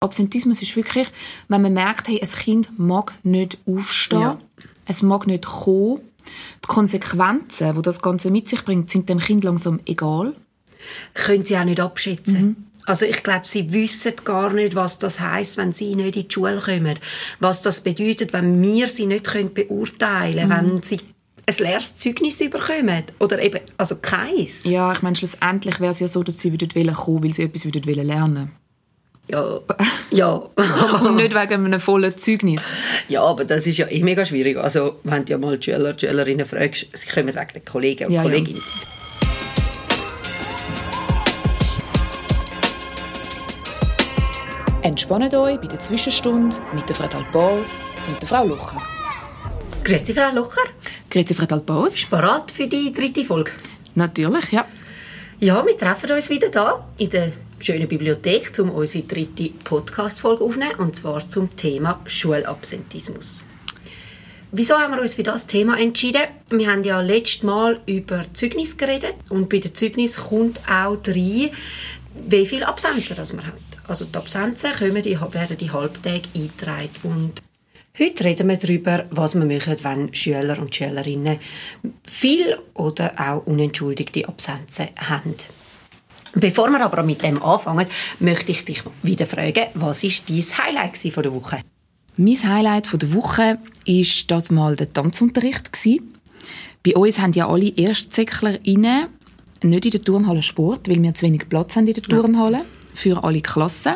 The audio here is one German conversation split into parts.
Absentismus ist wirklich, wenn man merkt, hey, ein Kind mag nicht aufstehen, Ja. es mag nicht kommen. Die Konsequenzen, die das Ganze mit sich bringt, sind dem Kind langsam egal. können sie auch nicht abschätzen. Mhm. Also ich glaube, sie wissen gar nicht, was das heißt, wenn sie nicht in die Schule kommen. Was das bedeutet, wenn wir sie nicht können beurteilen Mhm. können, wenn sie ein leeres Zeugnis bekommen. Oder eben, also keins. Ja, ich meine, schlussendlich wäre es ja so, dass sie wollen kommen, weil sie etwas würden wollen lernen. Ja, ja. Und nicht wegen einem vollen Zeugnis. ja, aber das ist ja eh mega schwierig. Also, wenn du ja mal die Schüler, die Schülerinnen fragst, sie kommen wegen den Kollegen und Ja, ja. Kolleginnen. Entspannt euch bei der Zwischenstunde mit der Fred Albaus und der Frau Lucher. Grüezi, Frau Locher. Grüezi, Fred Albaus. Bist du bereit für die dritte Folge? Natürlich, ja. Ja, wir treffen uns wieder da in der schönen Bibliothek, um unsere dritte Podcast-Folge aufzunehmen, und zwar zum Thema Schulabsentismus. Wieso haben wir uns für das Thema entschieden? Wir haben ja letztes Mal über Zeugnis geredet und bei den Zeugnis kommt auch rein, wie viele Absenzen das man hat. Also die Absenzen kommen, die werden die Halbtage eingetragen und Heute reden wir darüber, was wir machen, wenn Schüler und Schülerinnen viel oder auch unentschuldigte Absenzen haben. Bevor wir aber mit dem anfangen, möchte ich dich wieder fragen, was ist dein Highlight von der Woche? Mein Highlight von der Woche war das mal der Tanzunterricht. Bei uns haben ja alle ErstsäcklerInnen nicht in der Turnhalle Sport, weil wir zu wenig Platz haben in der Turnhalle für alle Klassen.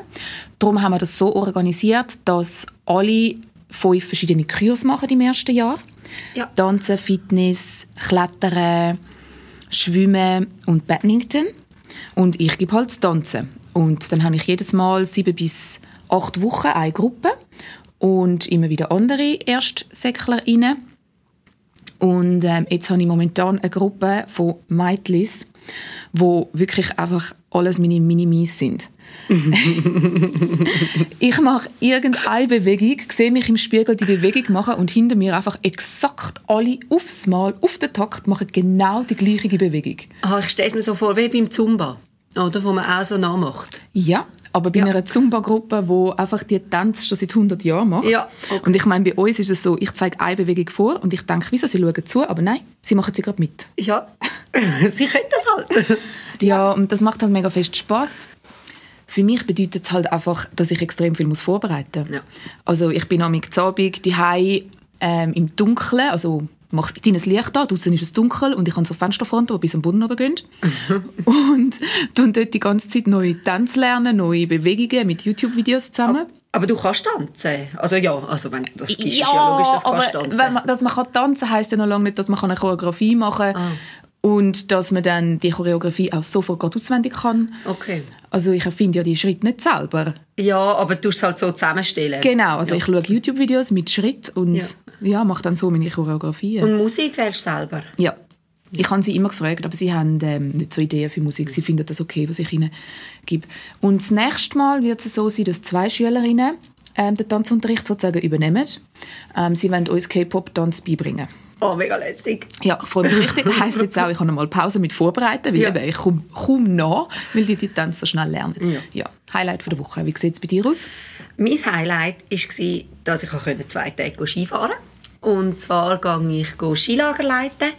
Darum haben wir das so organisiert, dass alle fünf verschiedene Kurse machen im ersten Jahr. Ja. Tanzen, Fitness, Klettern, Schwimmen und Badminton. Und ich gebe halt das Tanzen. Und dann habe ich jedes Mal sieben bis acht Wochen eine Gruppe und immer wieder andere ErstsäcklerInnen. Und ähm, jetzt habe ich momentan eine Gruppe von Mädchen, wo wirklich einfach alles meine Minimis sind. ich mache irgendeine Bewegung, sehe mich im Spiegel die Bewegung machen und hinter mir einfach exakt alle aufs Mal, auf den Takt, machen genau die gleiche Bewegung. Ah, ich stelle es mir so vor wie beim Zumba, oder, wo man auch so nachmacht. Ja, aber bei Ja. einer Zumba-Gruppe, wo einfach die Tanz schon seit 100 Jahren macht. Ja, okay. Und ich meine, bei uns ist es so, ich zeige eine Bewegung vor und ich denke, wieso, sie schauen zu, aber nein, sie machen sie gerade mit. Ja, sie können das halt. Ja, und das macht halt mega fest Spaß. Für mich bedeutet es halt einfach, dass ich extrem viel muss vorbereiten muss. Ja. Also ich bin am Abend die ähm, im Dunkeln, also macht dein Licht an, draußen ist es dunkel und ich habe so Fensterfronten, die bis am Boden runtergehen. und tun dort die ganze Zeit neue Tänze lernen, neue Bewegungen mit YouTube-Videos zusammen. Aber du kannst tanzen. Also ja, also wenn das ist, ist ja logisch, dass du aber kannst tanzen. Wenn man, dass man kann tanzen heisst ja noch lange nicht, dass man eine Choreografie machen kann. Ah. Und dass man dann die Choreografie auch sofort auswendig kann. Okay. Also ich erfinde ja die Schritte nicht selber. Ja, aber du musst es halt so zusammenstellen. Genau, also Ja. ich schaue YouTube-Videos mit Schritt und Ja. ja. mache dann so meine Choreografien. Und Musik wählst du selber? ja. Ich habe sie immer gefragt, aber sie haben ähm, nicht so Ideen für Musik. Sie finden das okay, was ich ihnen gebe. Und das nächste Mal wird es so sein, dass zwei Schülerinnen ähm, den Tanzunterricht sozusagen übernehmen. Ähm, sie wollen uns K-Pop-Tanz beibringen. Oh, mega lässig. Ja, ich freue mich richtig. Das heisst jetzt auch, ich habe noch mal Pause mit vorbereiten, weil Ja. ich komme kaum nach, weil die die Tänze so schnell lernen. Ja. ja. Highlight von der Woche. Wie sieht es bei dir aus? Mein Highlight war, dass ich zwei Tage Skifahren konnte. Und zwar gehe ich Skilager leiten.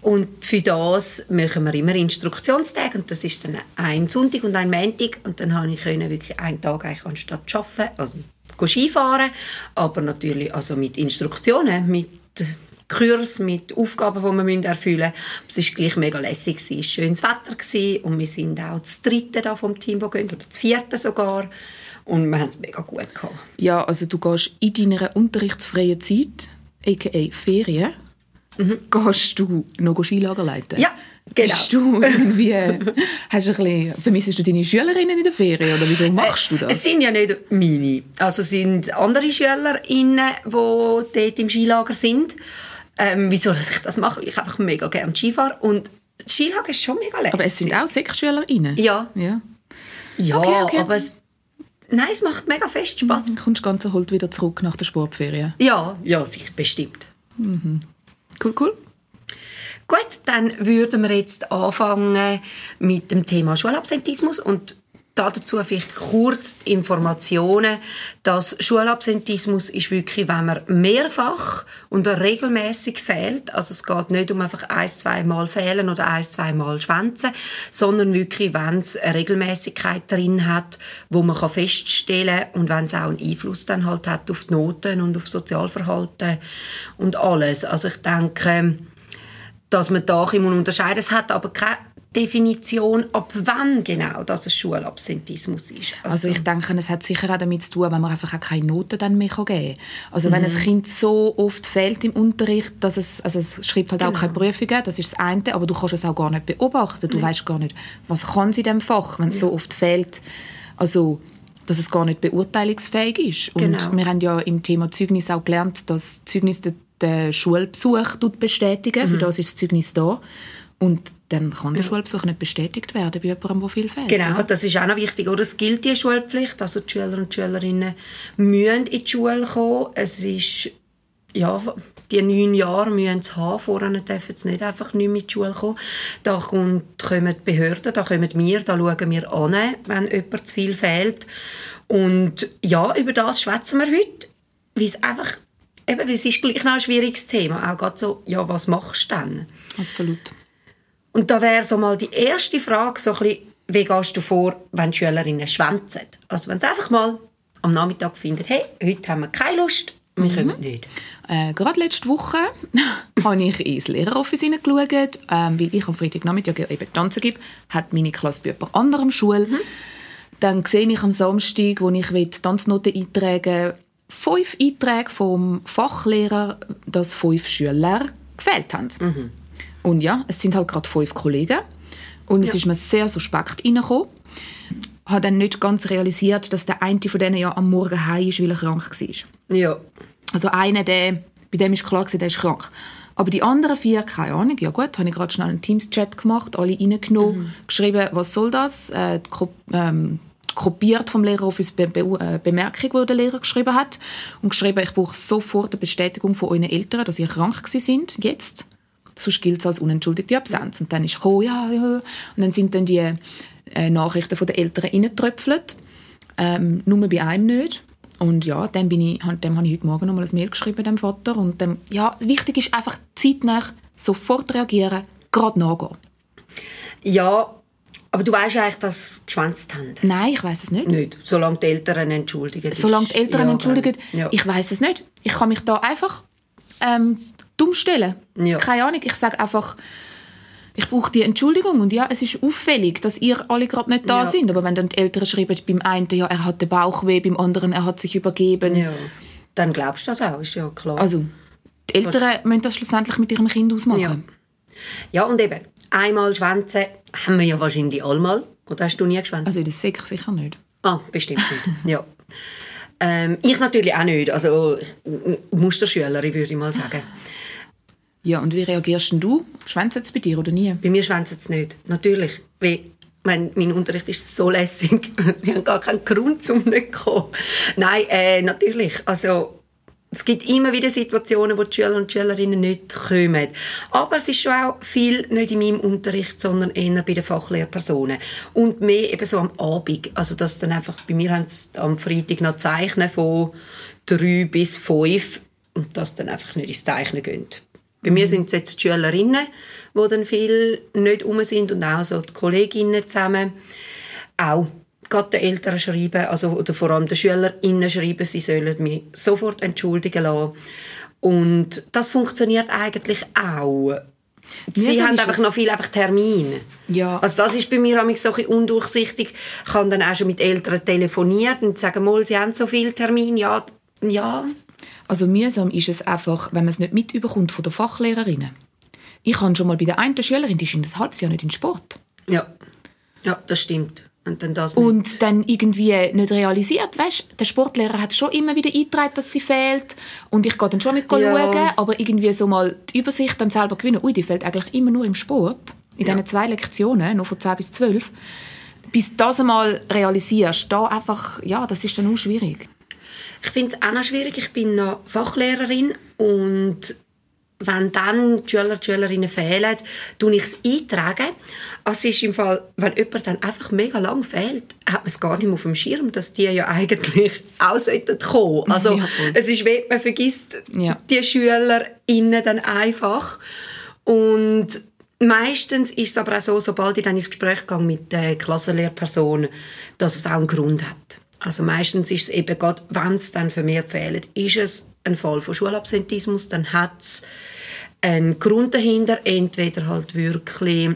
Und für das machen wir immer Instruktionstage. Und das ist dann ein Sonntag und ein Montag. Und dann konnte ich wirklich einen Tag eigentlich anstatt zu arbeiten, also Skifahren. Aber natürlich also mit Instruktionen, mit Kurs, mit Aufgaben, die wir erfüllen müssen. Es war gleich mega lässig. Es war schönes Wetter gewesen. und wir sind auch das dritte da vom Team, das gehen, oder das vierte sogar. Und wir haben es mega gut gehabt. Ja, also du gehst in deiner unterrichtsfreien Zeit, a.k.a. Ferien, gehst du noch Skilager leiten. Ja, genau. Bist du irgendwie, hast ein bisschen, vermissest du deine Schülerinnen in der Ferien oder wieso machst du Es das? sind ja nicht meine. Also es sind andere SchülerInnen, die dort im Skilager sind. Ähm, wieso dass ich das mache? Weil ich einfach mega gerne Ski fahre. Und das Skilager ist schon mega lässig. Aber es sind auch sechs SchülerInnen? Ja. ja. Ja, Okay, okay. aber es, nein, es macht mega fest Spass. Dann kommst du ganz erholt wieder zurück nach der Sportferien. Ja, ja, sicher, bestimmt. Cool, cool. Gut, dann würden wir jetzt anfangen mit dem Thema Schulabsentismus und dazu vielleicht kurz die Informationen, dass Schulabsentismus ist wirklich, wenn man mehrfach und regelmäßig fehlt, also es geht nicht um einfach ein, zwei Mal fehlen oder ein, zwei Mal schwänzen, sondern wirklich, wenn es eine Regelmäßigkeit drin hat, wo man feststellen kann und wenn es auch einen Einfluss dann halt hat auf die Noten und auf Sozialverhalten und alles. Also ich denke, dass man da unterscheiden muss. Es hat aber keine Definition, ab wann genau das ein Schulabsentismus ist. Also, also, ich denke, es hat sicher auch damit zu tun, wenn man einfach auch keine Noten dann mehr geben kann. Also mhm. wenn ein Kind so oft fehlt im Unterricht, dass es, also es schreibt halt genau. auch keine Prüfungen, das ist das eine, aber du kannst es auch gar nicht beobachten. Du nee. weißt gar nicht, was kann sie in diesem Fach, wenn es ja. so oft fehlt. Also dass es gar nicht beurteilungsfähig ist. Und genau. wir haben ja im Thema Zeugnis auch gelernt, dass Zeugnis den, den Schulbesuch bestätigen. Mhm. Für das ist das Zeugnis da. Und dann kann der. Schulbesuch nicht bestätigt werden bei jemandem, der viel fehlt. Genau, oder? das ist auch noch wichtig. Oder? Es gilt die Schulpflicht, also die Schüler und Schülerinnen müssen in die Schule kommen. Es ist, ja, die neun Jahre müssen sie haben, vorher dürfen sie nicht einfach nicht mit die Schule kommen. Da kommen die Behörden, da kommen wir, da schauen wir an, wenn jemand zu viel fehlt. Und ja, über das schwätzen wir heute, weil es einfach, eben, es ist gleich noch ein schwieriges Thema, auch gerade so, ja, was machst du dann? Absolut. Und da wäre so mal die erste Frage, so ein bisschen, wie gehst du vor, wenn Schülerinnen schwänzen? Also wenn sie einfach mal am Nachmittag finden, hey, heute haben wir keine Lust, wir mhm. kommen nicht. Äh, gerade letzte Woche habe ich ins Lehreroffice hineingeschaut, ähm, weil ich am Freitagnachmittag eben tanzen gebe, hat meine Klasse bei jemand anderem Schule. Mhm. Dann sehe ich am Samstag, wo ich Tanznoten eintragen fünf Einträge vom Fachlehrer, dass fünf Schüler gefehlt haben. Mhm. Und ja, es sind halt gerade fünf Kollegen. Und ja. es ist mir sehr suspekt reingekommen. Ich habe dann nicht ganz realisiert, dass der eine von denen ja am Morgen heim ist, weil er krank war. Ja. Also einer, der, bei dem ist klar, der ist krank. Aber die anderen vier, keine Ahnung. Ja gut, habe ich gerade schnell einen Teams-Chat gemacht, alle reingenommen, mhm. geschrieben, was soll das? Äh, ähm, kopiert vom Lehreroffice Be Be äh, Bemerkung, die der Lehrer geschrieben hat. Und geschrieben, ich brauche sofort eine Bestätigung von euren Eltern, dass ihr krank sind, jetzt sonst gilt es als unentschuldigte Absenz. Und dann ist gekommen, ja, ja. Und dann sind dann die äh, Nachrichten von den Eltern reingetröpfelt. Ähm, nur bei einem nicht. Und ja, dem, bin ich, dem habe ich heute Morgen nochmal ein Mail geschrieben, dem Vater. Und dem, ja, wichtig ist einfach zeitnah sofort reagieren, gerade nachgehen. Ja, aber du weißt eigentlich, dass sie geschwänzt haben? Nein, ich weiß es nicht. Nicht, solange die Eltern entschuldigen. Solange die Eltern ja, entschuldigen, ja. ich weiß es nicht. Ich kann mich da einfach ähm, dumm stellen. Ja. Keine Ahnung, ich sage einfach, ich brauche die Entschuldigung und ja, es ist auffällig, dass ihr alle gerade nicht da ja. sind. Aber wenn dann die Eltern schreiben, beim einen, ja, er hat den Bauchweh, beim anderen, er hat sich übergeben. Ja. Dann glaubst du das auch, ist ja klar. Also, die Eltern Was? müssen das schlussendlich mit ihrem Kind ausmachen. Ja. ja, und eben, einmal schwänzen haben wir ja wahrscheinlich allemal. Oder hast du nie geschwänzt? Also in der Sek sicher nicht. Ah, bestimmt nicht, ja. Ähm, ich natürlich auch nicht. Also Musterschülerin würde ich mal sagen. Ja, und wie reagierst du? Schwänzt es bei dir oder nie? Bei mir schwänzt es nicht. Natürlich. Weil mein, mein Unterricht ist so lässig. Sie haben gar keinen Grund, um nicht zu kommen. Nein, äh, natürlich. Also, es gibt immer wieder Situationen, wo die Schüler und Schülerinnen nicht kommen. Aber es ist schon auch viel nicht in meinem Unterricht, sondern eher bei den Fachlehrpersonen. Und mehr eben so am Abend. Also, dass dann einfach, bei mir haben sie am Freitag noch Zeichnen von drei bis fünf und dass dann einfach nicht ins Zeichnen gehen. Bei mir sind es jetzt die Schülerinnen, die dann viel nicht um sind und auch so die Kolleginnen zusammen. Auch gerade den Eltern schreiben, also, oder vor allem den SchülerInnen schreiben, sie sollen mich sofort entschuldigen lassen. Und das funktioniert eigentlich auch. Sie haben einfach noch viel einfach Termin. Ja. Also das ist bei mir so ein bisschen undurchsichtig. Ich habe dann auch schon mit Eltern telefoniert und sagen, mal, sie haben so viel Termin. Ja, ja, also mühsam ist es einfach, wenn man es nicht mitbekommt von der Fachlehrerinnen. Ich habe schon mal bei der einen Schülerin, die ist in ein halbes Jahr nicht in Sport. Ja, ja das stimmt. Und dann, das und dann irgendwie nicht realisiert, weißt, der Sportlehrer hat schon immer wieder eingetragen, dass sie fehlt und ich gehe dann schon mit ja. schauen, aber irgendwie so mal die Übersicht dann selber gewinnen, ui, die fehlt eigentlich immer nur im Sport, in ja. diesen zwei Lektionen, noch von 10 bis 12, bis das einmal realisierst, da einfach, ja, das ist dann auch schwierig. Ich finde es auch noch schwierig. Ich bin noch Fachlehrerin und wenn dann die Schüler, die Schülerinnen fehlen, tue ich es eintragen. Also es ist im Fall, wenn jemand dann einfach mega lang fehlt, hat man es gar nicht mehr auf dem Schirm, dass die ja eigentlich auch sollten kommen. Also Ja, es ist wie, man vergisst Ja. die SchülerInnen dann einfach. Und meistens ist es aber auch so, sobald ich dann ins Gespräch gehe mit der Klassenlehrperson, dass es auch einen Grund hat. Also meistens ist es eben gerade, wenn es dann vermehrt fehlt, ist es ein Fall von Schulabsentismus, dann hat es einen Grund dahinter, entweder halt wirklich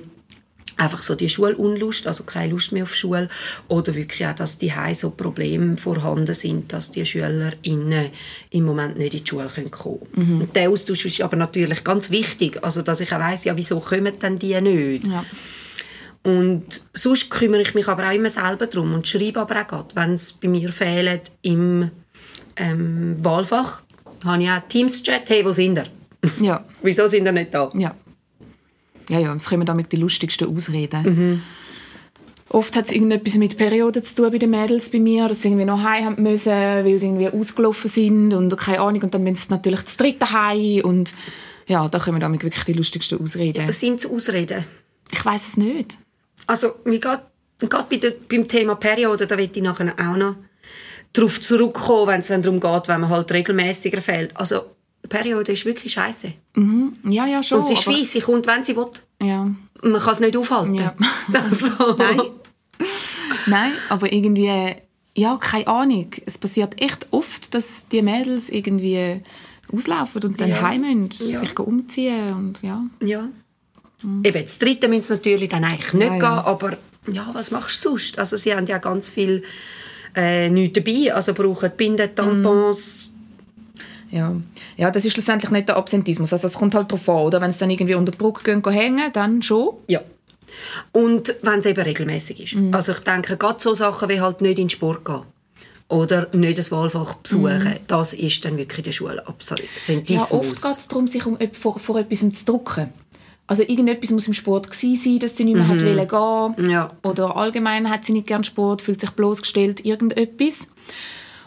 einfach so die Schulunlust, also keine Lust mehr auf Schule, oder wirklich auch, dass die so Probleme vorhanden sind, dass die SchülerInnen im Moment nicht in die Schule kommen können. Und der Austausch ist aber natürlich ganz wichtig, also dass ich auch weiss, ja, wieso kommen denn die nicht? Ja. Und sonst kümmere ich mich aber auch immer selber darum und schreibe aber auch gerade, wenn es bei mir fehlt im ähm, Wahlfach, habe ich auch Teams-Chat, hey, wo sind ihr? Ja. Wieso sind ihr nicht da? Ja. Ja, ja, es kommen damit die lustigsten Ausreden. Mhm. Oft hat es irgendetwas mit Perioden zu tun bei den Mädels bei mir, dass sie irgendwie noch heim haben müssen, weil sie irgendwie ausgelaufen sind und keine Ahnung. Und dann müssen sie natürlich das dritte heim und ja, da kommen damit wirklich die lustigsten Ausreden. Was sind es Ausreden? Ich weiß es nicht. Also, wie gerade gerade bei der, beim Thema Periode, da will ich nachher auch noch darauf zurückkommen, wenn es dann darum geht, wenn man halt regelmäßiger fehlt. Also, Periode ist wirklich scheiße. Ja, ja, schon. Und sie ist weiss, sie kommt, wenn sie will. Ja. Man kann es nicht aufhalten. Ja. Also, Nein. Nein, aber irgendwie, ja, keine Ahnung. Es passiert echt oft, dass die Mädels irgendwie auslaufen und dann Ja. heim müssen, Ja. sich umziehen und ja. Ja. Eben, das dritte müssen sie natürlich dann eigentlich nicht Ja, gehen, ja. aber ja, was machst du sonst? Also sie haben ja ganz viel äh, nichts dabei, also brauchen Binden, Tampons. Ja. ja, das ist schlussendlich nicht der Absentismus. Also es kommt halt darauf an, oder? Wenn sie dann irgendwie unter die Brücke gehen, hängen, dann schon. Ja. Und wenn es eben regelmäßig ist. Mhm. Also ich denke, gerade so Sachen wie halt nicht in den Sport gehen oder nicht das Wahlfach besuchen, das ist dann wirklich der Mhm. Ja, Schulabsentismus. oft geht es darum, sich um, ep- vor, vor etwas zu drucken. Also irgendetwas muss im Sport gewesen sein, dass sie nicht mehr hat wollen gehen. Mhm. Ja. Oder allgemein hat sie nicht gern Sport, fühlt sich bloßgestellt, irgendetwas.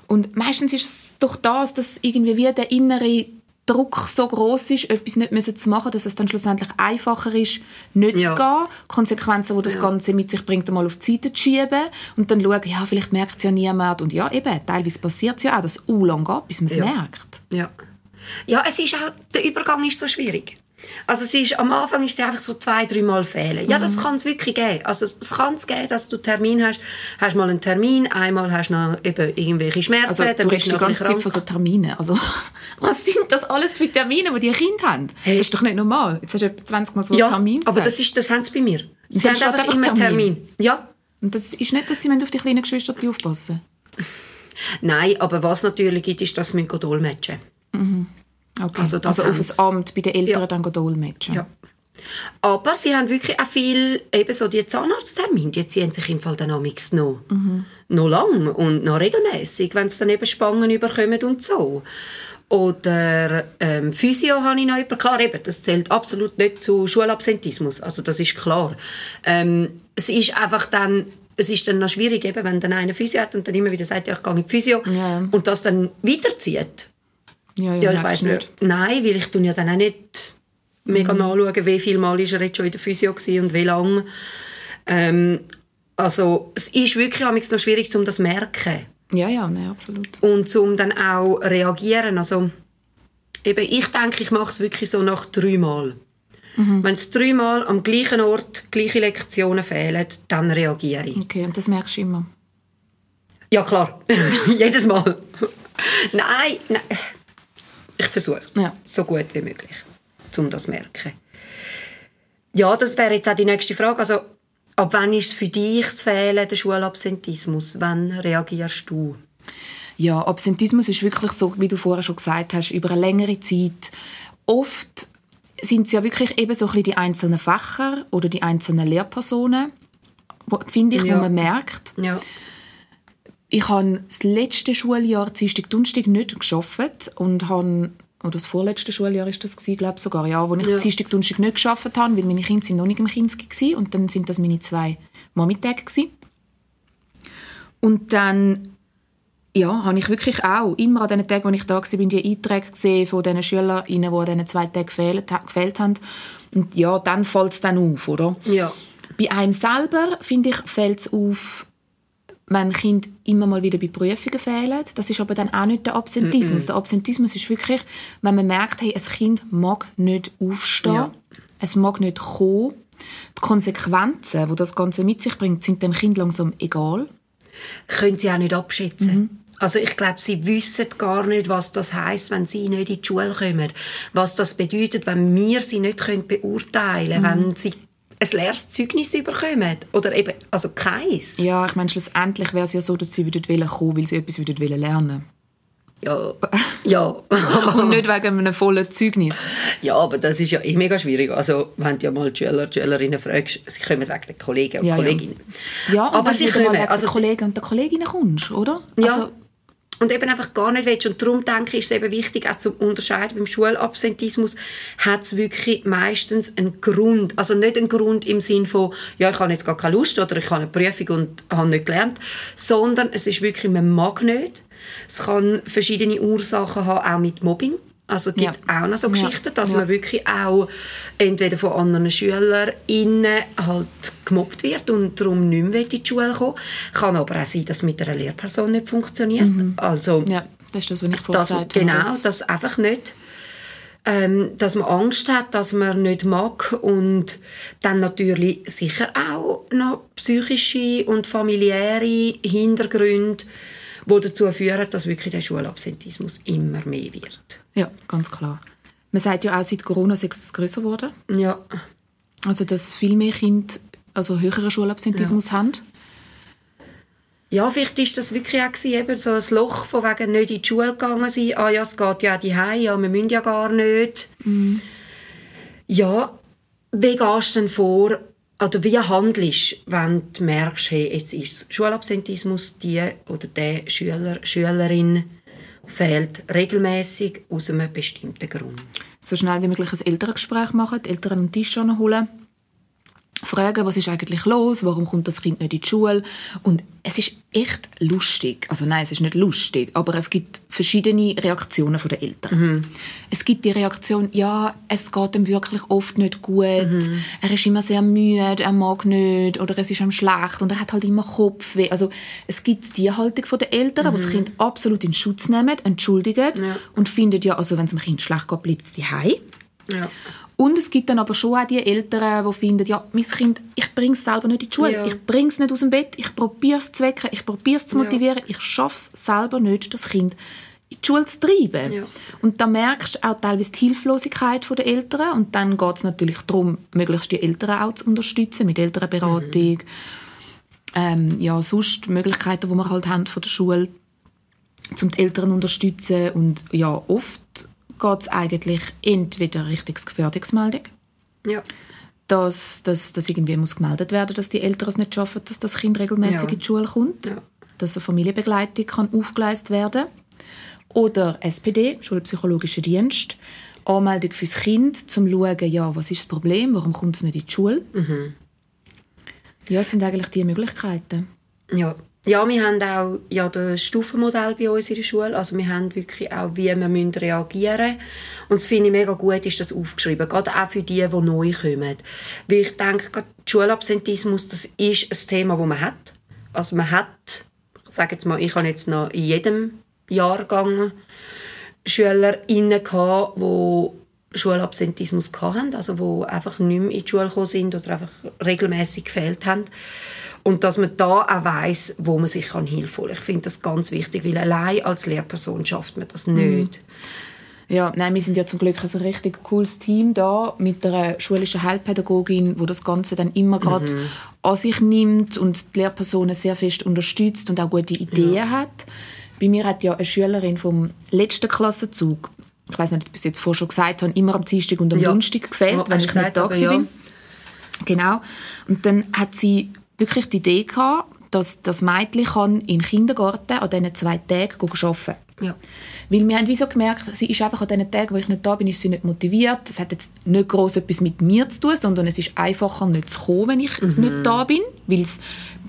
Und meistens ist es doch das, dass irgendwie wie der innere Druck so groß ist, etwas nicht müssen zu machen, dass es dann schlussendlich einfacher ist, nicht Ja. zu gehen. Konsequenzen, die das Ganze mit sich bringt, einmal auf die Seite zu schieben und dann schauen, ja, vielleicht merkt es ja niemand. Und ja, eben, teilweise passiert es ja auch, dass es lang geht, bis man es Ja. merkt. Ja. Ja, es ist auch, der Übergang ist so schwierig. Also es ist, am Anfang ist es einfach so zwei, dreimal fehlen. Ja, Mhm. das kann es wirklich geben. Also es, es kann es geben, dass du einen Termin hast, hast mal einen Termin, einmal hast du noch eben irgendwelche Schmerzen, Also du bist redest die ganze Zeit von so Terminen. Also, was sind das alles für Termine, die die Kinder haben? Hey. Das ist doch nicht normal. Jetzt hast du etwa 20 Mal so Ja, Termin aber gesagt. das, ist, das haben sie bei mir. Sie haben einfach einfach immer einen Termin. Termin. Ja. Und das ist nicht, dass sie auf die kleinen Geschwister aufpassen Nein, aber was natürlich gibt, ist, dass sie müssen dolmetschen Okay. Also Also, das auf sie. Amt bei den Eltern Ja. dann dolmetschen. Ja. Aber sie haben wirklich auch viel, eben so die Zahnarzttermine, die ziehen sich im Fall dann amigs noch, noch lang und noch regelmäßig, wenn sie dann eben Spangen überkommen und so. Oder ähm, Physio habe ich noch jemanden. Klar, eben, das zählt absolut nicht zu Schulabsentismus, also das ist klar. Ähm, es ist einfach dann, es ist dann noch schwierig, eben, wenn dann einer Physio hat und dann immer wieder sagt, ja, ich gehe in die Physio Ja. und das dann weiterzieht. Ja, ja, Ja, ich weiß nicht. Nein, weil ich tue ja dann auch nicht mega Mhm. nachschauen, wie viel Mal ist er jetzt schon in der Physio und wie lange. Ähm, also es ist wirklich noch schwierig, um das zu merken Ja, ja, nein, absolut. und um dann auch reagieren. Also eben, ich denke, ich mache es wirklich so nach dreimal. Mhm. Wenn es dreimal am gleichen Ort gleiche Lektionen fehlen, dann reagiere ich. Okay, und das merkst du immer. Ja, klar. Jedes Mal. nein, nein. Ich versuche es. Ja. So gut wie möglich, um das zu merken. Ja, das wäre jetzt auch die nächste Frage. Also, ab wann ist es für dich das Fehlen, der Schulabsentismus? Wann reagierst du? Ja, Absentismus ist wirklich so, wie du vorher schon gesagt hast, über eine längere Zeit. Oft sind es ja wirklich eben so ein bisschen die einzelnen Fächer oder die einzelnen Lehrpersonen, finde ich, Ja. wo man merkt. Ja. Ich habe das letzte Schuljahr Dienstag, Donnerstag nicht geschafft und habe oder das vorletzte Schuljahr ist das gewesen, glaube ich sogar, ja, wo ich Ja. Dienstag, Donnerstag nicht geschafft habe, weil meine Kinder sind noch nicht im Kinski und dann sind das meine zwei Mamitage. Und dann Ja, habe ich wirklich auch. Immer an den Tagen, wo ich da war, die Einträge gesehen von den SchülerInnen, die an diesen zwei Tagen gefehlt, gefehlt haben. Und ja, dann fällt es dann auf, oder? Ja. Bei einem selber, finde ich, fällt es auf, wenn Kinder immer mal wieder bei Prüfungen fehlen. Das ist aber dann auch nicht der Absentismus. Der Absentismus ist wirklich, wenn man merkt, hey, ein Kind mag nicht aufstehen, Ja. es mag nicht kommen. Die Konsequenzen, die das Ganze mit sich bringt, sind dem Kind langsam egal. können sie auch nicht abschätzen. Also ich glaube, sie wissen gar nicht, was das heißt, wenn sie nicht in die Schule kommen. Was das bedeutet, wenn wir sie nicht können beurteilen können, wenn sie ein leeres Zeugnis bekommen. Oder eben, also keins. Ja, ich meine, schlussendlich wäre es ja so, dass sie wollen kommen, weil sie etwas wollen lernen. Ja, ja. Und nicht wegen einem vollen Zeugnis. ja, aber das ist ja eh mega schwierig. Also, wenn du ja mal die Schüler, die Schülerinnen fragst, sie kommen wegen den Kollegen und Ja, ja. Kolleginnen. Ja, und aber sie wieder mal kommen. wegen Also, der Kollegen und der Kolleginnen kommst, oder? Ja. Also, und eben einfach gar nicht willst. Und darum denke ich, ist es eben wichtig, auch zum Unterscheiden beim Schulabsentismus, hat es wirklich meistens einen Grund. Also nicht einen Grund im Sinn von, ja, ich habe jetzt gar keine Lust oder ich habe eine Prüfung und habe nicht gelernt, sondern es ist wirklich, man mag nicht. Es kann verschiedene Ursachen haben, auch mit Mobbing. Also gibt es Ja. auch noch so. Geschichten, dass Ja. man wirklich auch entweder von anderen SchülerInnen halt gemobbt wird und darum nicht mehr in die Schule kommen Kann aber auch sein, dass es mit einer Lehrperson nicht funktioniert. Also, Mhm. ja, das ist das, was ich vorhin gesagt genau, habe. Das- dass einfach nicht ähm, dass man Angst hat, dass man nicht mag und dann natürlich sicher auch noch psychische und familiäre Hintergründe, die dazu führen, dass wirklich der Schulabsentismus immer mehr wird. Ja, ganz klar. Man sagt ja auch, seit Corona ist es grösser geworden. Ja, Also, dass viel mehr Kinder also höheren Schulabsentismus haben. Ja, vielleicht ist das wirklich auch gewesen, eben so ein Loch von wegen nicht in die Schule gegangen sein. Ah ja, es geht ja auch die ja, wir müssen ja gar nicht. Ja, wie gehst du denn vor, oder wie handelst du, wenn du merkst, hey, jetzt ist Schulabsentismus, die oder der Schüler, Schülerin fehlt regelmäßig aus einem bestimmten Grund. So schnell wie möglich ein Elterngespräch machen, die Eltern den Tisch holen, fragen, was ist eigentlich los, warum kommt das Kind nicht in die Schule. Und es ist echt lustig. Also nein, es ist nicht lustig, aber es gibt verschiedene Reaktionen der Eltern. Es gibt die Reaktion, ja, es geht ihm wirklich oft nicht gut, er ist immer sehr müde, er mag nicht oder es ist ihm schlecht und er hat halt immer Kopfweh. Also es gibt die Haltung der Eltern, die das Kind absolut in Schutz nehmen, entschuldigen Ja. und finden ja, also wenn es dem Kind schlecht geht, bleibt es daheim. Ja. Und es gibt dann aber schon auch die Eltern, die finden, ja, mein Kind, ich bringe es selber nicht in die Schule, Ja. ich bringe es nicht aus dem Bett, ich probiere es zu wecken, ich probiere es zu Ja. motivieren, ich schaffe es selber nicht, das Kind in die Schule zu treiben. Ja. Und da merkst du auch teilweise die Hilflosigkeit der Eltern und dann geht es natürlich darum, möglichst die Eltern auch zu unterstützen, mit Elternberatung, Mhm. ähm, ja, sonst Möglichkeiten, die wir halt haben von der Schule, um die Eltern zu unterstützen und ja, oft geht es eigentlich entweder Richtung Gefährdungsmeldung, Ja. dass, dass, dass irgendwie muss gemeldet werden, dass die Eltern es nicht schaffen, dass das Kind regelmäßig Ja. in die Schule kommt, Ja. dass eine Familienbegleitung kann aufgeleistet werden oder SPD, Schulpsychologischer Dienst, Anmeldung fürs Kind, zum schauen, ja, was ist das Problem, warum kommt es nicht in die Schule. Mhm. Ja, es sind eigentlich die Möglichkeiten. Ja. Ja, wir haben auch ja, das Stufenmodell bei uns in der Schule. Also wir haben wirklich auch, wie wir müssen reagieren. Und das finde ich mega gut, ist das aufgeschrieben. Gerade auch für die, die neu kommen. Weil ich denke, gerade Schulabsentismus, das ist ein Thema, das man hat. Also man hat, ich sage jetzt mal, ich habe jetzt noch in jedem Jahrgang SchülerInnen gehabt, die Schulabsentismus hatten, also die einfach nicht mehr in die Schule gekommen sind oder einfach regelmäßig gefehlt haben. Und dass man da auch weiss, wo man sich kann Hilfe holen kann. Ich finde das ganz wichtig, weil allein als Lehrperson schafft man das nicht. Ja, nein, wir sind ja zum Glück ein richtig cooles Team da mit einer schulischen Heilpädagogin, wo das Ganze dann immer gerade an sich nimmt und die Lehrpersonen sehr fest unterstützt und auch gute Ideen hat. Bei mir hat ja eine Schülerin vom letzten Klassenzug, ich weiß nicht, ob ich bis jetzt vorher schon gesagt habe, immer am Dienstag und am Ja. Donnerstag gefehlt, Ja, wenn ich gesagt, nicht da gewesen ja. bin. Genau. Und dann hat sie wirklich die Idee gehabt, dass das Mädchen kann in den Kindergarten an diesen zwei Tagen arbeiten Ja. weil wir haben wie so gemerkt, sie ist einfach an den Tagen, wo ich nicht da bin, ist sie nicht motiviert. Das hat jetzt nicht groß etwas mit mir zu tun, sondern es ist einfacher, nicht zu kommen, wenn ich nicht da bin, weil es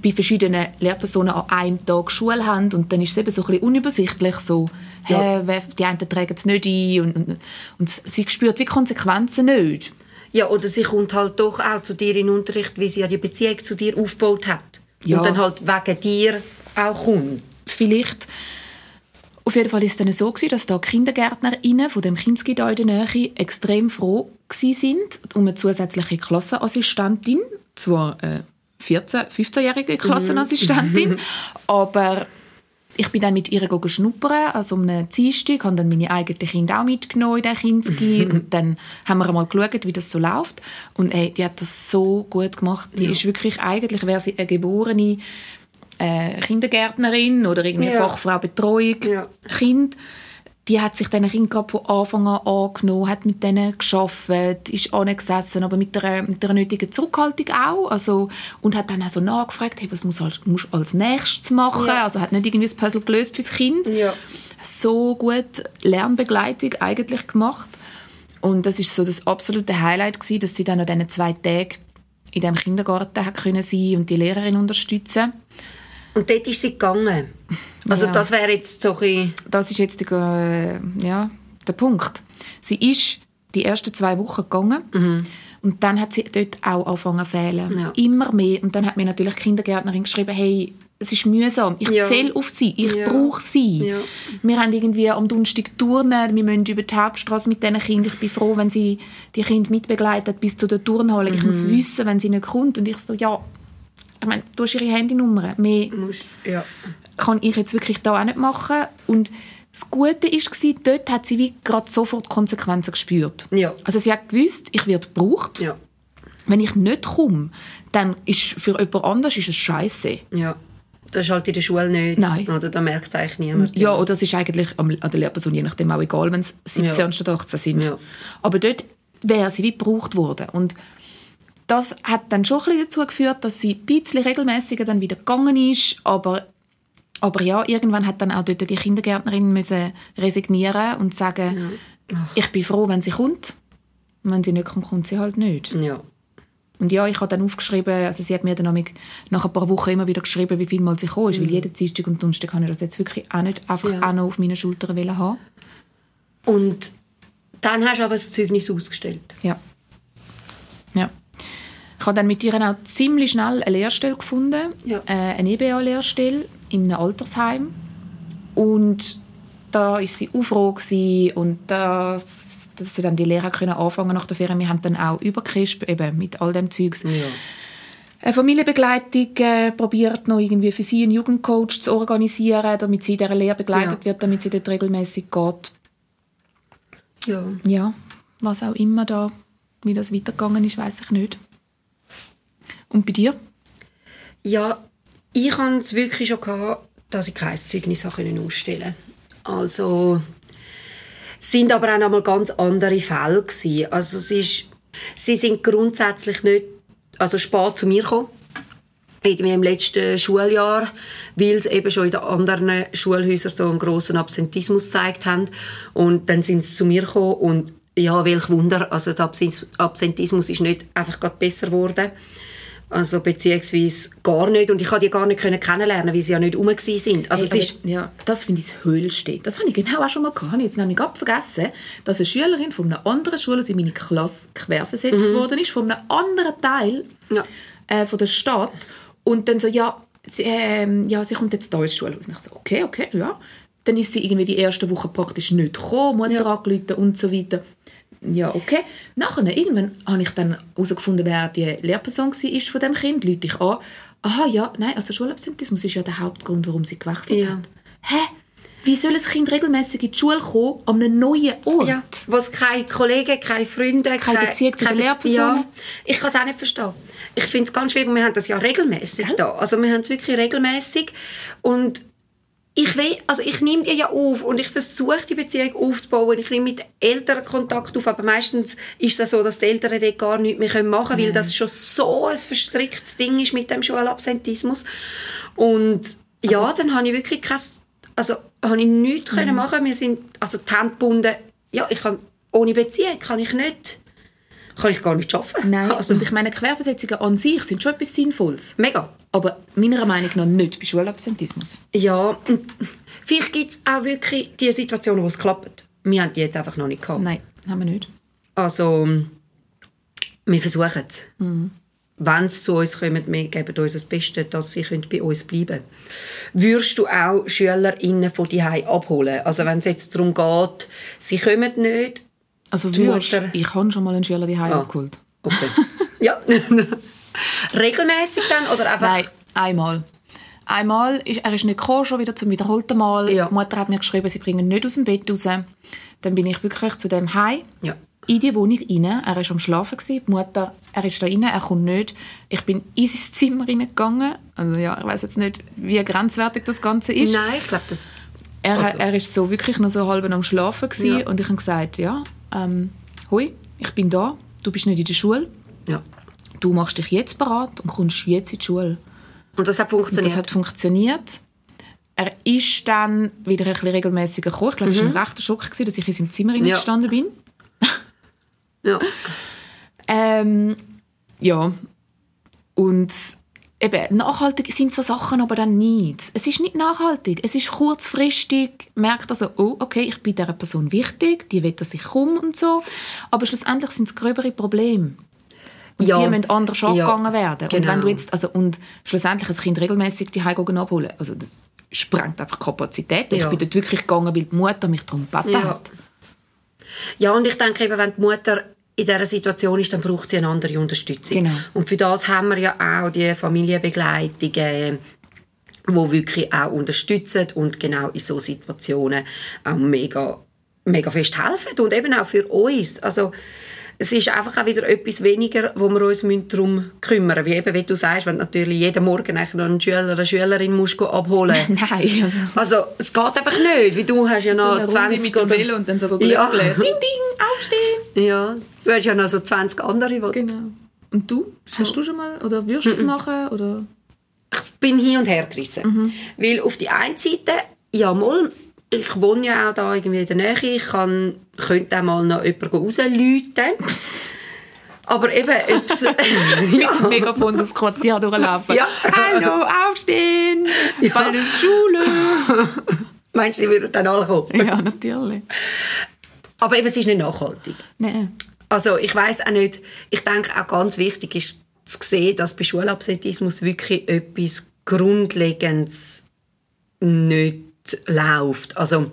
bei verschiedenen Lehrpersonen an einem Tag Schule haben und dann ist es eben so ein bisschen unübersichtlich, so, Ja. hä, die einen tragen es nicht ein und, und, und sie spürt wie Konsequenzen nicht. Ja, oder sie kommt halt doch auch zu dir in den Unterricht, wie sie ja die Beziehung zu dir aufgebaut hat. Ja. Und dann halt wegen dir auch kommt. Vielleicht, auf jeden Fall ist es dann so gewesen, dass da die KindergärtnerInnen von dem Kinski da in der Nähe extrem froh sind um eine zusätzliche Klassenassistentin, zwar eine 14-, 15-jährige Klassenassistentin, aber ich bin dann mit ihr schnuppern, also um einen Dienstag, habe dann meine eigenen Kinder auch mitgenommen in den Kinski und dann haben wir einmal geschaut, wie das so läuft und ey, die hat das so gut gemacht. Die ist wirklich, eigentlich wäre sie eine geborene äh, Kindergärtnerin oder irgendwie Ja. Fachfrau Betreuung Ja. Kind. Die hat sich diesen Kindern gerade von Anfang an angenommen, hat mit denen geschafft, ist angesessen, aber mit der, mit der nötigen Zurückhaltung auch. Also, und hat dann auch so nachgefragt, hey, was muss als, musst du als nächstes machen? Ja. Also hat nicht irgendwie das Puzzle gelöst fürs Kind. Ja. So gut Lernbegleitung eigentlich gemacht. Und das ist so das absolute Highlight gewesen, dass sie dann an diesen zwei Tagen in dem Kindergarten hat können sein und die Lehrerin unterstützen. Und dort ist sie gegangen. Also Ja. das wäre jetzt so ein. Das ist jetzt der, äh, ja, der Punkt. Sie ist die ersten zwei Wochen gegangen und dann hat sie dort auch angefangen zu fehlen. Ja. Immer mehr. Und dann hat mir natürlich die Kindergärtnerin geschrieben, hey, es ist mühsam. Ich Ja. zähle auf sie. Ich Ja. brauche sie. Ja. Wir haben irgendwie am Donnerstag Turnen. Wir müssen über die Hauptstraße mit diesen Kindern. Ich bin froh, wenn sie die Kinder mitbegleitet bis zu der Turnhalle. Ich Mhm. muss wissen, wenn sie nicht kommt. Und ich so, ja, ich meine, du hast ihre Handynummer. Mehr Musst, ja. kann ich jetzt wirklich da auch nicht machen. Und das Gute war, dort hat sie wie gerade sofort Konsequenzen gespürt. Ja. Also sie hat gewusst, ich werde gebraucht. Ja. Wenn ich nicht komme, dann ist für jemand anderes ist es scheiße. Ja. Das ist halt in der Schule nicht. Nein. Oder da merkt eigentlich niemand. Ja, oder es ist eigentlich an der Lehrperson je nachdem auch egal, wenn es 17 Ja. anstatt 18 sind. Ja. Aber dort wäre sie wie gebraucht worden. Und das hat dann schon ein bisschen dazu geführt, dass sie ein bisschen regelmäßiger dann wieder gegangen ist, aber aber ja, irgendwann hat dann auch dort die Kindergärtnerin müssen resignieren und sagen, ich bin froh, wenn sie kommt. Und wenn sie nicht kommt, kommt sie halt nicht. Ja. Und ja, ich habe dann aufgeschrieben, also sie hat mir dann nach ein paar Wochen immer wieder geschrieben, wie viel Mal sie gekommen ist, weil jeden Dienstag und Donnerstag kann ich das jetzt wirklich auch nicht einfach Ja. auch noch auf meinen Schultern haben. Und dann hast du aber das Zeugnis ausgestellt. Ja. Ja. Ich habe dann mit ihr auch ziemlich schnell eine Lehrstelle gefunden, Ja. äh, eine EBA-Lehrstelle in einem Altersheim. Und da war sie auch froh gewesen und das, dass sie dann die Lehrer können anfangen nach der Ferien. Wir haben dann auch überkrisp eben mit all dem Zeugs Ja. eine Familienbegleitung äh, probiert noch irgendwie für sie einen Jugendcoach zu organisieren, damit sie in dieser Lehre begleitet Ja. wird, damit sie dort regelmäßig geht. Ja. Ja, was auch immer da, wie das weitergegangen ist, weiß ich nicht. Und bei dir? Ja, ich hatte es wirklich schon, gehabt, dass ich kein Zeugnis ausstellen Also es sind aber auch noch mal ganz andere Fälle gewesen. Also es ist, sie sind grundsätzlich nicht also spät zu mir gekommen. Irgendwie im letzten Schuljahr, weil sie eben schon in den anderen Schulhäusern so einen grossen Absentismus gezeigt haben. Und dann sind sie zu mir gekommen und ja, welch Wunder, also der Absen- Absentismus ist nicht einfach gerade besser geworden. Also beziehungsweise gar nicht. Und ich konnte die gar nicht können kennenlernen, weil sie ja nicht rum sind. Also es Hey, ist, aber, ja, das finde ich das Höhlste. Das habe ich genau auch schon mal gehabt. Habe ich jetzt nämlich gerade vergessen, dass eine Schülerin von einer anderen Schule, in meine Klasse, querversetzt worden ist, von einem anderen Teil Ja. äh, von der Stadt. Und dann so, ja, sie, ähm, ja, sie kommt jetzt da ins Schulhaus. Und ich so, okay, okay, ja. Dann ist sie irgendwie die erste Woche praktisch nicht gekommen, Mutter Ja. und so weiter. Ja, okay. Nachher, irgendwann habe ich dann herausgefunden, wer die Lehrperson war von dem Kind. Leute ich an. Aha, ja, nein, also Schulabsentismus ist ja der Hauptgrund, warum sie gewechselt Ja. hat. Hä? Wie soll ein Kind regelmäßig in die Schule kommen, an einem neuen Ort? Ja, was keine Kollegen, keine Freunde, Keine Beziehung zu den keine- Lehrpersonen? Ja, ich kann es auch nicht verstehen. Ich finde es ganz schwierig. Wir haben das ja regelmäßig da. Also wir haben es wirklich regelmäßig und ich will, also ich nehme die ja auf und ich versuche die Beziehung aufzubauen. Ich nehme mit Eltern Kontakt auf, aber meistens ist es so, dass die Eltern dort gar nichts mehr machen können, weil das schon so ein verstricktes Ding ist mit dem Schulabsentismus. Und ja, dann habe ich wirklich kein, also habe ich nichts können machen. Wir sind also die Hände gebunden. Ja, ich kann ohne Beziehung kann ich nicht, kann ich gar nicht arbeiten. Nein, Also, und ich meine, Querversetzungen an sich sind schon etwas Sinnvolles. mega. Aber meiner Meinung nach nicht bei Schulabsentismus. Ja, vielleicht gibt es auch wirklich die Situationen, wo es klappt. Wir haben die jetzt einfach noch nicht gehabt. Nein, haben wir nicht. Also, wir versuchen es. Wenn sie zu uns kommen, wir geben uns das Beste, dass sie bei uns bleiben können. Würdest du auch SchülerInnen von die abholen? Also wenn es jetzt darum geht, sie kommen nicht, Also Die würdest, Mutter- ich habe schon mal einen Schüler daheim Ah. abgeholt. okay. ja. Regelmäßig dann oder einfach? Nein, einmal. Einmal, ist, er ist nicht gekommen, schon wieder zum wiederholten Mal. Ja. Die Mutter hat mir geschrieben, sie bringen ihn nicht aus dem Bett raus. Dann bin ich wirklich zu dem Heim, Ja. in die Wohnung rein. Er war am Schlafen. Die Mutter, er ist da rein, er kommt nicht. Ich bin in sein Zimmer reingegangen. Also ja, ich weiß jetzt nicht, wie grenzwertig das Ganze ist. Nein, ich glaube, das... Er, Also- er ist so wirklich noch so halb am Schlafen. Ja. und ich habe gesagt, ja, ähm, hoi, ich bin da, du bist nicht in der Schule, Ja. Du machst dich jetzt bereit und kommst jetzt in die Schule. Und das hat Und funktioniert? das hat funktioniert. Er ist dann wieder ein bisschen regelmäßiger gekommen. Ich glaube, es war ein rechter Schock, gewesen, dass ich in seinem Zimmer Mhm. Ja. gestanden bin. ja. Ähm, ja. Und eben, nachhaltig sind so Sachen aber dann nicht. Es ist nicht nachhaltig. Es ist kurzfristig, merkt also, oh, okay, ich bin dieser Person wichtig, die will, dass ich komme und so. Aber schlussendlich sind es gröbere Probleme. Und Ja. die müssen anders Ja. angegangen werden. Und Genau. wenn du jetzt, also, und schlussendlich ein Kind regelmäßig die Heim abholen, also das sprengt einfach Kapazität. Ich Ja. bin dort wirklich gegangen, weil die Mutter mich darum gebeten Ja. hat. Ja, und ich denke eben, wenn die Mutter in dieser Situation ist, dann braucht sie eine andere Unterstützung. Genau. Und für das haben wir ja auch die Familienbegleitungen, die wirklich auch unterstützen und genau in so Situationen auch mega, mega fest helfen. Und eben auch für uns. Also, es ist einfach auch wieder etwas weniger, wo wir uns darum kümmern müssen. Wie eben, wie du sagst, wenn du natürlich jeden Morgen noch einen Schüler, eine Schülerin musst abholen Nein, also... Also, es geht einfach nicht, weil du hast ja noch Runde 20 mit dem oder... Velo und dann so Ja. Ding, ding, aufstehen. Ja, du hast ja noch so 20 andere, die... Genau. Und du? Hast du schon mal, oder wirst du das machen? Oder? Ich bin hin und her gerissen. Weil auf die einen Seite, ja mal, ich wohne ja auch da irgendwie in der Nähe, ich kann, könnte auch mal noch jemanden rausläuten. Aber eben, ob's, ja, Mit Megafon das Quartier durchlaufen. Ja. Hallo, aufstehen! Bald ist Schule! meinst du, sie würden dann alle kommen? ja, natürlich. Aber eben, es ist nicht nachhaltig. Nein. Also ich weiß auch nicht, ich denke auch ganz wichtig ist zu sehen, dass bei Schulabsentismus wirklich etwas Grundlegendes nicht läuft. Also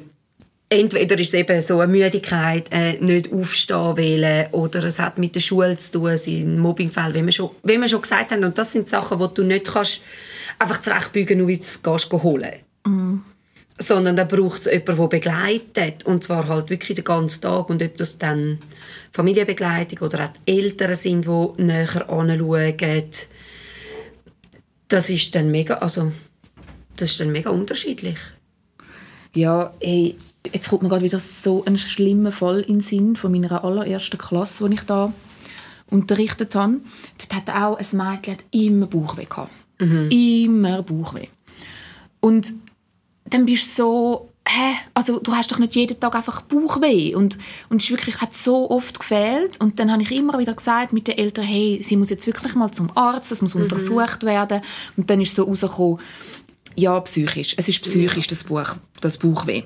entweder ist es eben so eine Müdigkeit, äh, nicht aufstehen wollen, oder es hat mit der Schule zu tun, sind Mobbingfälle, wie wir schon, wie wir schon gesagt haben. Und das sind Sachen, die du nicht kannst einfach zurechtbügen und jetzt gehst du holen. Sondern da braucht es jemanden, der begleitet. Und zwar halt wirklich den ganzen Tag. Und ob das dann Familienbegleitung oder auch die Eltern sind, die näher anschauen, das ist dann mega, also, das ist dann mega unterschiedlich. Ja, hey, jetzt kommt mir gerade wieder so ein schlimmer Fall in den Sinn von meiner allerersten Klasse, die ich da unterrichtet habe. Dort hat auch ein Mädchen hat immer Bauchweh gehabt. Immer Bauchweh. Und dann bist du so, hä, also du hast doch nicht jeden Tag einfach Bauchweh. Und, und es wirklich, hat so oft gefehlt. Und dann habe ich immer wieder gesagt mit den Eltern, hey, sie muss jetzt wirklich mal zum Arzt, es muss untersucht werden. Und dann ist so rausgekommen, ja, psychisch. Es ist psychisch, das, Buch, das Bauchweh.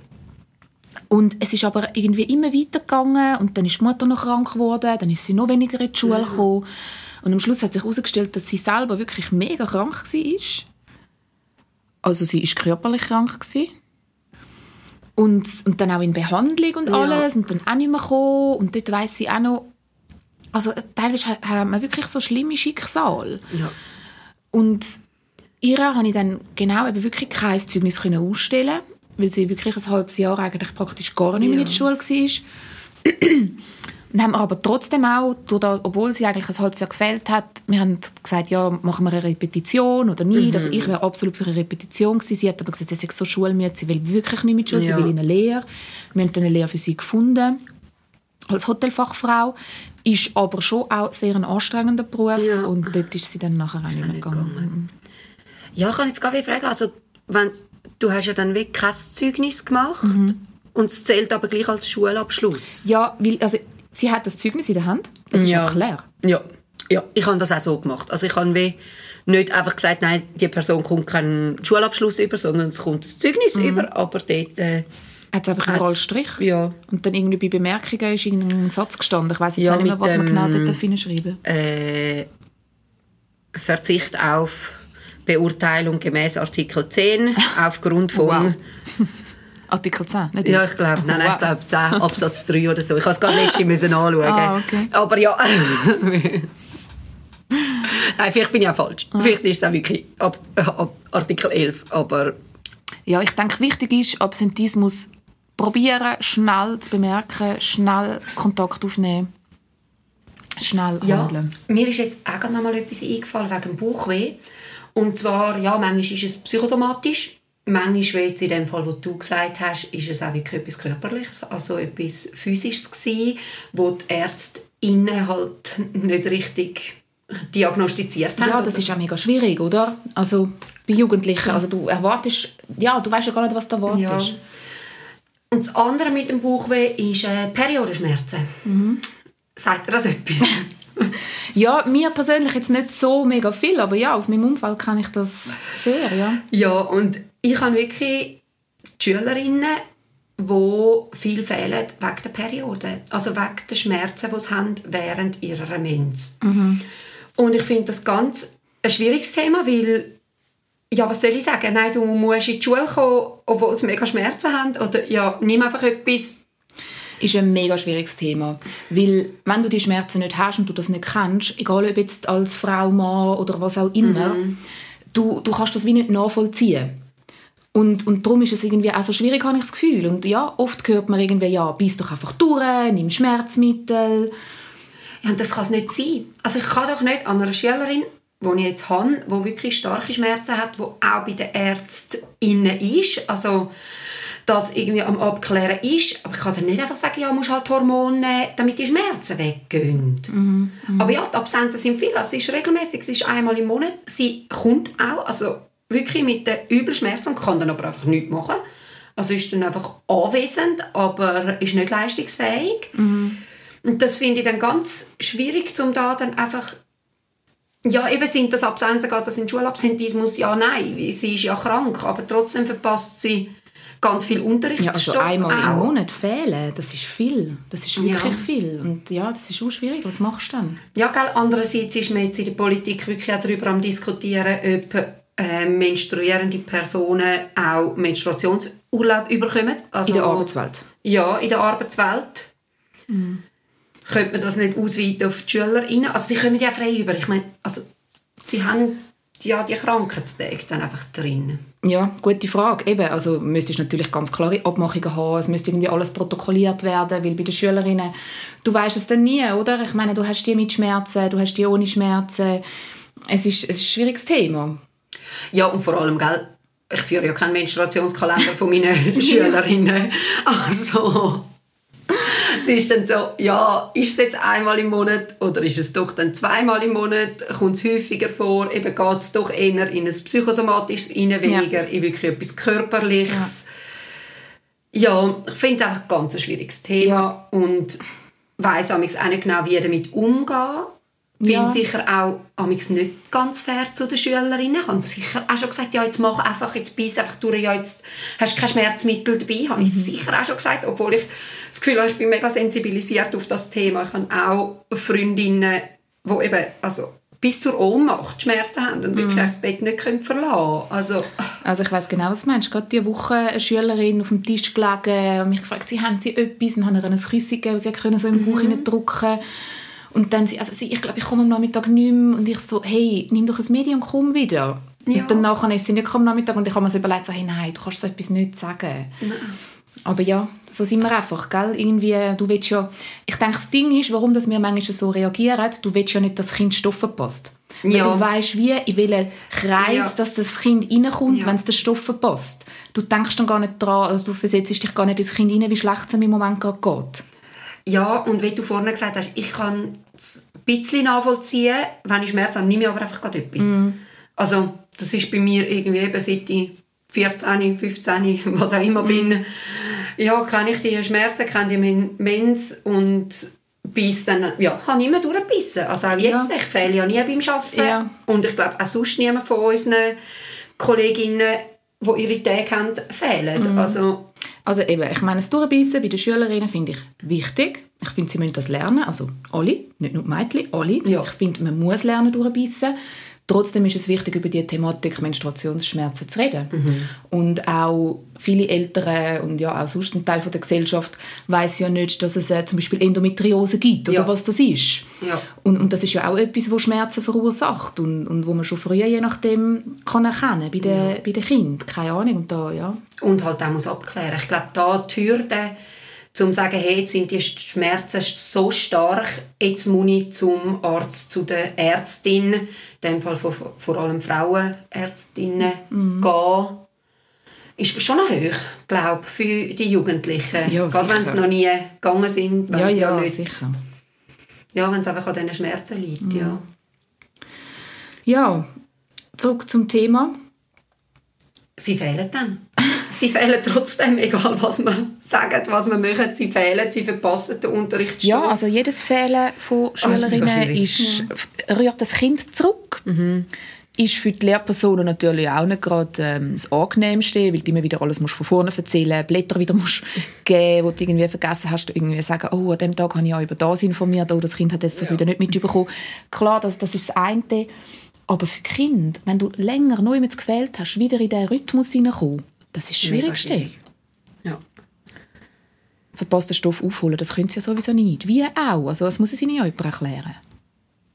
Und es ist aber irgendwie immer weitergegangen und dann ist die Mutter noch krank geworden, dann ist sie noch weniger in die Schule gekommen. Und am Schluss hat sich herausgestellt, dass sie selber wirklich mega krank war. Also sie ist körperlich krank gewesen. Und, und dann auch in Behandlung und Ja. alles und dann auch nicht mehr gekommen. Und dort weiss sie auch noch, also teilweise hat hat man wirklich so schlimme Schicksale. Ja. Und ihrer habe ich dann genau eben wirklich kein Zeugnis können ausstellen, weil sie wirklich ein halbes Jahr eigentlich praktisch gar nicht mehr in der Schule war. Und haben wir aber trotzdem auch, das, obwohl sie eigentlich ein halbes Jahr gefehlt hat, wir haben gesagt, ja, machen wir eine Repetition oder nicht. Also ich wäre absolut für eine Repetition gewesen. Sie hat aber gesagt, sie sei so schulmüde, sie will wirklich nicht mit Schule, Ja. sie will in eine Lehre. Wir haben dann eine Lehre für sie gefunden als Hotelfachfrau. Ist aber schon auch sehr ein anstrengender Beruf Ja. und dort ist sie dann nachher auch nicht mehr gegangen. Ja, ich kann jetzt gar nicht fragen, also, wenn, du hast ja dann wirklich kein Zeugnis gemacht und es zählt aber gleich als Schulabschluss. Ja, weil, also, sie hat das Zeugnis in der Hand. Es ist Ja. einfach leer. Ja. Ja, ich habe das auch so gemacht. Also ich habe nicht einfach gesagt, nein, die Person kommt keinen Schulabschluss über, sondern es kommt ein Zeugnis Mhm. über, aber dort... Äh, Hat es einfach einen Rollstrich. ja. Und dann irgendwie bei Bemerkungen ist irgendein Satz gestanden. Ich weiß jetzt Ja, auch nicht mehr, was man dem- genau dort darf hinschreiben äh, Verzicht auf Beurteilung gemäß Artikel 10 aufgrund von... Wow. Artikel 10, nicht Ja, ich. glaube, nein, nein, Wow. ich glaube 10 Absatz 3 oder so. Ich habe es gerade letztens müssen anschauen. Ah, okay. Aber ja. nein, vielleicht bin ich auch falsch. Ah. Vielleicht ist es auch wirklich ab, ab Artikel 11. Aber Ja, ich denke, wichtig ist, Absentismus probieren, schnell zu bemerken, schnell Kontakt aufnehmen, schnell ja, handeln. mir ist jetzt auch noch mal etwas eingefallen wegen dem Bauchweh. Und zwar, ja, manchmal ist es psychosomatisch. Manchmal, wie jetzt in dem Fall, wo du gesagt hast, ist es auch wirklich etwas Körperliches, also etwas Physisches gewesen, wo die Ärzte innen halt nicht richtig diagnostiziert haben. Ja, das ist auch mega schwierig, oder? Also bei Jugendlichen, also du erwartest, ja, du weißt ja gar nicht, was du erwartest. Ja. Und das andere mit dem Bauchweh ist äh, Periodenschmerzen. Mhm. Sagt ihr das etwas? Ja, mir persönlich jetzt nicht so mega viel, aber ja, aus meinem Umfeld kenne ich das sehr, ja. ja, und ich habe wirklich die Schülerinnen, die viel fehlen wegen der Periode. Also wegen der Schmerzen, die sie haben während ihrer Mens. Und ich finde das ganz ein schwieriges Thema, weil ja, was soll ich sagen? Nein, du musst in die Schule kommen, obwohl sie mega Schmerzen haben. Oder ja, nimm einfach etwas. Ist ein mega schwieriges Thema. Weil, wenn du die Schmerzen nicht hast und du das nicht kennst, egal ob jetzt als Frau, Mann oder was auch immer, du, du kannst das wie nicht nachvollziehen. Und, und darum ist es irgendwie auch so schwierig, habe ich das Gefühl. Und ja, oft hört man irgendwie, ja, beiß doch einfach durch, nimm Schmerzmittel. Ja, und das kann es nicht sein. Also ich kann doch nicht an einer Schülerin, die ich jetzt habe, die wirklich starke Schmerzen hat, die auch bei den Ärzten innen ist, also das irgendwie am Abklären ist, aber ich kann dann nicht einfach sagen, ja, musst halt Hormone nehmen, damit die Schmerzen weggehen. Aber ja, die Absenzen sind viel, also es ist regelmäßig, es ist einmal im Monat, sie kommt auch, also wirklich mit den Übelschmerzen und kann dann aber einfach nichts machen. Also ist dann einfach anwesend, aber ist nicht leistungsfähig. Und das finde ich dann ganz schwierig, um da dann einfach ja, eben sind das Absenzen, geht das in Schulabsentismus? Ja, nein, sie ist ja krank, aber trotzdem verpasst sie ganz viel Ja, Unterrichtsstoff also einmal im auch. Monat fehlen, das ist viel. Das ist wirklich Ja. viel. Und ja, das ist auch schwierig. Was machst du dann? Ja, gell, andererseits ist man jetzt in der Politik wirklich auch darüber am diskutieren, ob äh, menstruierende Personen auch Menstruationsurlaub bekommen. Also, In der Arbeitswelt. Ja, in der Arbeitswelt. Könnte man das nicht ausweiten auf die SchülerInnen? Also sie kommen ja frei über. Ich meine, also, sie haben ja die Krankheitstage dann einfach drin. Ja, gute Frage. Eben, also müsstest natürlich ganz klare Abmachungen haben. Es müsste irgendwie alles protokolliert werden, weil bei den Schülerinnen, du weißt es dann nie, oder? Ich meine, du hast die mit Schmerzen, du hast die ohne Schmerzen. Es ist, es ist ein schwieriges Thema. Ja, und vor allem, gell, ich führe ja keinen Menstruationskalender von meinen Schülerinnen. Also, es ist dann so, ja, ist es jetzt einmal im Monat oder ist es doch dann zweimal im Monat? Kommt es häufiger vor? Eben geht es doch eher in ein psychosomatisches rein, weniger in wirklich etwas Körperliches. Ja, ich finde es einfach ein ganz schwieriges Thema Ja. und weiss auch nicht genau, wie damit umgehen. Bin Ja. sicher auch amigs nicht ganz fair zu den Schülerinnen. Haben sicher auch schon gesagt, ja, jetzt mach einfach, jetzt beiß einfach durch, ja, jetzt hast du kein Schmerzmittel dabei. Habe Mhm. ich sicher auch schon gesagt, obwohl ich das Gefühl habe, ich bin mega sensibilisiert auf das Thema. Ich habe auch Freundinnen, die eben, also bis zur Ohnmacht Schmerzen haben und Mhm. wirklich das Bett nicht können verlassen können. Also, Also ich weiß genau, was du meinst. Gerade diese Woche eine Schülerin auf dem Tisch gelegen und mich gefragt, sie haben sie etwas und haben ihr ein Küsschen gegeben, sie können so im Bauch mhm. drücken und dann sie, also sie, ich glaube, ich komme am Nachmittag nicht mehr und ich so, hey, nimm doch ein Medium, komm wieder. Ja. Und dann nachher ist sie nicht am Nachmittag und ich habe mir so überlegt, so, hey, nein, du kannst so etwas nicht sagen. Aber ja, so sind wir einfach, gell? Irgendwie, du willst ja, ich denke, das Ding ist, warum dass wir manchmal so reagieren, du willst ja nicht, dass das Kind Stoff verpasst. Weil Ja. du weißt wie, in welchen Kreis, Ja. dass das Kind reinkommt, Ja. wenn es den Stoff verpasst. Du denkst dann gar nicht dran, also du versetzt dich gar nicht ins Kind rein, wie schlecht es im Moment gerade geht. Ja, und wie du vorhin gesagt hast, ich kann es ein bisschen nachvollziehen, wenn ich Schmerzen habe, nehme ich aber einfach gerade etwas. Also, das ist bei mir irgendwie eben seit ich 14, 15, was auch immer bin, ja, kenne ich die Schmerzen, kenne die Men- Mens und bis dann, ja, habe ich immer durchgebissen. Also auch jetzt, Ja. ich fehle ja nie beim Arbeiten. Ja. Und ich glaube, auch sonst niemand von unseren Kolleginnen, die ihre Tage haben, fehlen. Mhm. Also, Also eben, ich meine, das Durchbeissen bei den Schülerinnen finde ich wichtig. Ich finde, sie müssen das lernen. Also alle, nicht nur die Mädchen, alle. Ja. Ich finde, man muss lernen durchbeissen. Trotzdem ist es wichtig, über die Thematik Menstruationsschmerzen zu reden. Mhm. Und auch viele Eltern und ja auch sonst ein Teil von der Gesellschaft weiß ja nicht, dass es äh, zum Beispiel Endometriose gibt oder Ja. was das ist. Ja. Und, und das ist ja auch etwas, wo Schmerzen verursacht und, und wo man schon früher je nachdem kann erkennen bei den, bei den Kindern. Keine Ahnung. Und da, ja. und halt auch muss abklären. Ich glaube, da die Hürde, zum zu sagen, hey, jetzt sind die Schmerzen so stark, jetzt muss ich zum Arzt, zu der Ärztin, in dem Fall vor, vor allem Frauenärztinnen, Mhm. gehen, ist schon noch hoch, glaube für die Jugendlichen. Ja, Gerade wenn sie noch nie gegangen sind, wenn Ja, sie ja, ja, nicht, sicher. ja, wenn es einfach an diesen Schmerzen liegt. Ja. Ja, zurück zum Thema. Sie fehlen dann. Sie fehlen trotzdem, egal was man sagt, was man macht. Sie fehlen, sie verpassen den Unterrichtsstoff. Ja, also jedes Fehlen von Ah, Schülerinnen schwierig. ist, rührt das Kind zurück. Ist für die Lehrpersonen natürlich auch nicht gerade ähm, das Angenehmste, weil du immer wieder alles musst von vorne erzählen Blätter wieder musst geben, die du irgendwie vergessen hast, irgendwie sagen, oh, an dem Tag habe ich auch über das informiert, oh, das Kind hat jetzt das wieder nicht mitbekommen. Klar, das, das ist das eine. Aber für Kind, wenn du länger neu mit gefehlt hast, wieder in diesen Rhythmus hineinkommen, das ist das Schwierigste. schwierig. Ja. verpassten Stoff aufholen. Das können sie ja sowieso nicht. Wie auch. Also das muss es ihnen ja jemand erklären.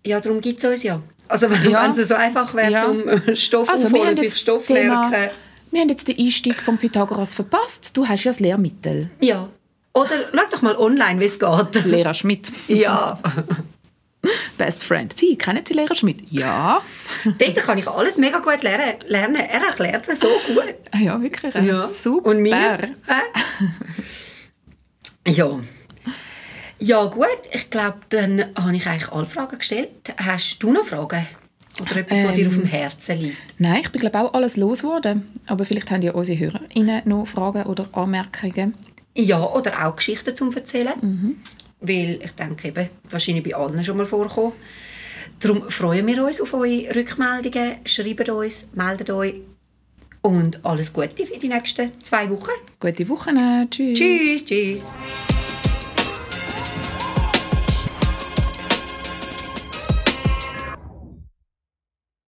Ja, darum gibt es uns ja. Also wenn Ja. es so einfach wäre, Ja. zum äh, Stoff Also aufholen, sich Stoff Thema- merken. Wir haben jetzt den Einstieg vom Pythagoras verpasst. Du hast ja das Lehrmittel. Ja. Oder schau doch mal online, wie es geht. Lehrer Schmidt. Ja. Best Friend. Sie, kennen Sie Lehrer Schmidt? Ja. Dort kann ich alles mega gut lernen. Er erklärt es so gut. Ah Ja, wirklich. Super. Und mir? Hä? Ja. Ja, gut. Ich glaube, dann habe ich eigentlich alle Fragen gestellt. Hast du noch Fragen? Oder etwas, was dir auf dem Herzen liegt? Nein, ich bin glaube auch alles losgeworden. Aber vielleicht haben ja unsere HörerInnen noch Fragen oder Anmerkungen. Ja, oder auch Geschichten zum Erzählen. Weil ich denke eben, wahrscheinlich bei allen schon mal vorkommen. Darum freuen wir uns auf eure Rückmeldungen. Schreibt uns, meldet euch. Und alles Gute für die nächsten zwei Wochen. Gute Woche. Tschüss. Tschüss, tschüss.